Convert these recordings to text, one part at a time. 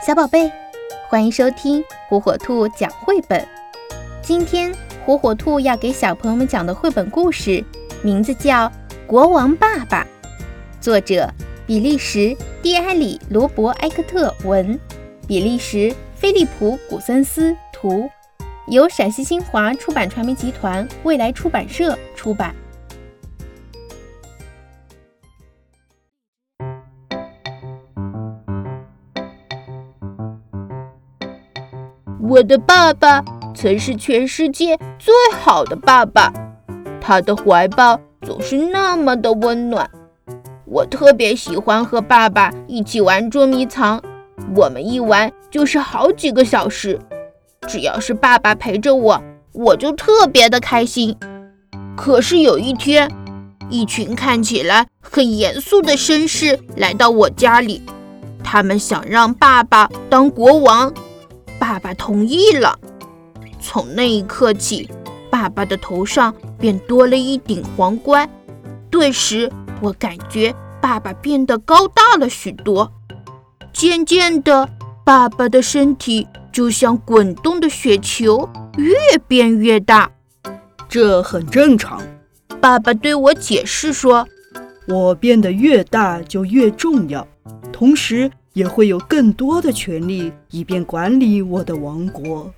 小宝贝，欢迎收听火火兔讲绘本。今天火火兔要给小朋友们讲的绘本故事，名字叫《国王爸爸》，作者比利时蒂埃里罗伯埃克特文，比利时菲利普古森斯图，由陕西新华出版传媒集团未来出版社出版。我的爸爸曾是全世界最好的爸爸，他的怀抱总是那么的温暖。我特别喜欢和爸爸一起玩捉迷藏，我们一玩就是好几个小时。只要是爸爸陪着我，我就特别的开心。可是有一天，一群看起来很严肃的绅士来到我家里，他们想让爸爸当国王。爸爸同意了。从那一刻起，爸爸的头上便多了一顶皇冠。顿时，我感觉爸爸变得高大了许多。渐渐的，爸爸的身体就像滚动的雪球，越变越大。这很正常，爸爸对我解释说：“我变得越大就越重要，同时。”也会有更多的权利，以便管理我的王国。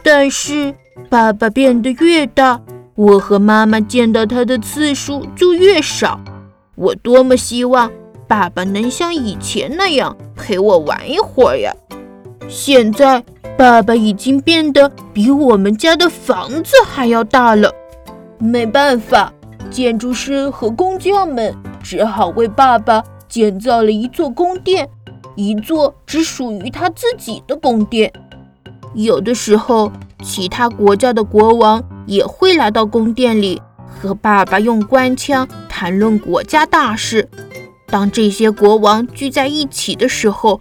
但是，爸爸变得越大，我和妈妈见到他的次数就越少。我多么希望爸爸能像以前那样陪我玩一会儿呀！现在，爸爸已经变得比我们家的房子还要大了。没办法，建筑师和工匠们只好为爸爸建造了一座宫殿。一座只属于他自己的宫殿。有的时候，其他国家的国王也会来到宫殿里，和爸爸用官腔谈论国家大事。当这些国王聚在一起的时候，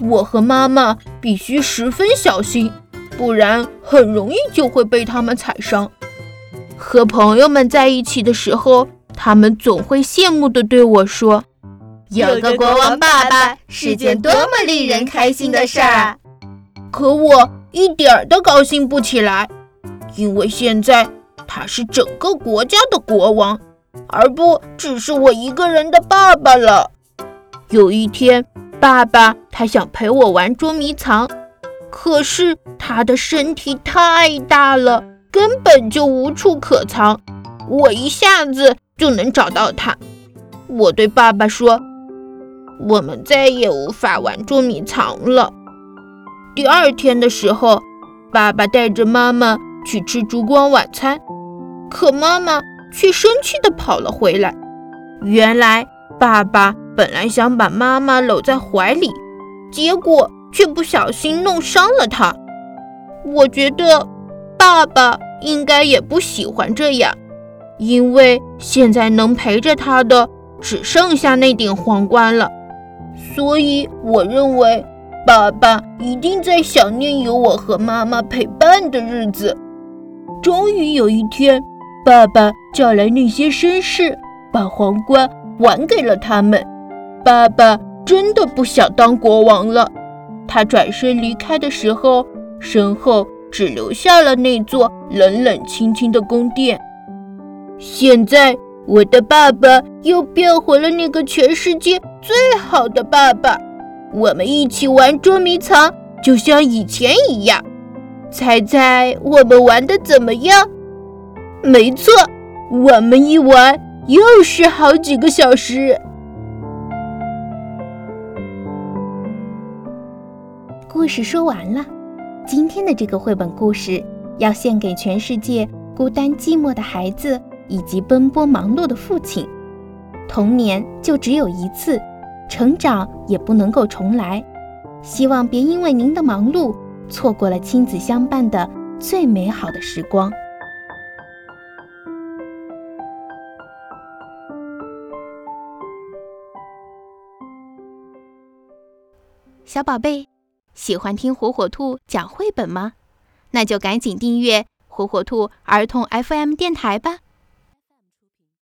我和妈妈必须十分小心，不然很容易就会被他们踩伤。和朋友们在一起的时候，他们总会羡慕地对我说。有个国王爸爸是件多么令人开心的事儿，可我一点儿都高兴不起来，因为现在他是整个国家的国王，而不只是我一个人的爸爸了。有一天，爸爸他想陪我玩捉迷藏，可是他的身体太大了，根本就无处可藏，我一下子就能找到他。我对爸爸说。我们再也无法玩捉迷藏了。第二天的时候，爸爸带着妈妈去吃烛光晚餐，可妈妈却生气地跑了回来。原来，爸爸本来想把妈妈搂在怀里，结果却不小心弄伤了她。我觉得爸爸应该也不喜欢这样，因为现在能陪着他的只剩下那顶皇冠了。所以，我认为爸爸一定在想念有我和妈妈陪伴的日子。终于有一天，爸爸叫来那些绅士，把皇冠还给了他们。爸爸真的不想当国王了。他转身离开的时候，身后只留下了那座冷冷清清的宫殿。现在。我的爸爸又变回了那个全世界最好的爸爸。我们一起玩捉迷藏，就像以前一样。猜猜我们玩的怎么样？没错，我们一玩又是好几个小时。故事说完了，今天的这个绘本故事要献给全世界孤单寂寞的孩子。以及奔波忙碌的父亲，童年就只有一次，成长也不能够重来。希望别因为您的忙碌，错过了亲子相伴的最美好的时光。小宝贝，喜欢听火火兔讲绘本吗？那就赶紧订阅火火兔儿童 FM 电台吧。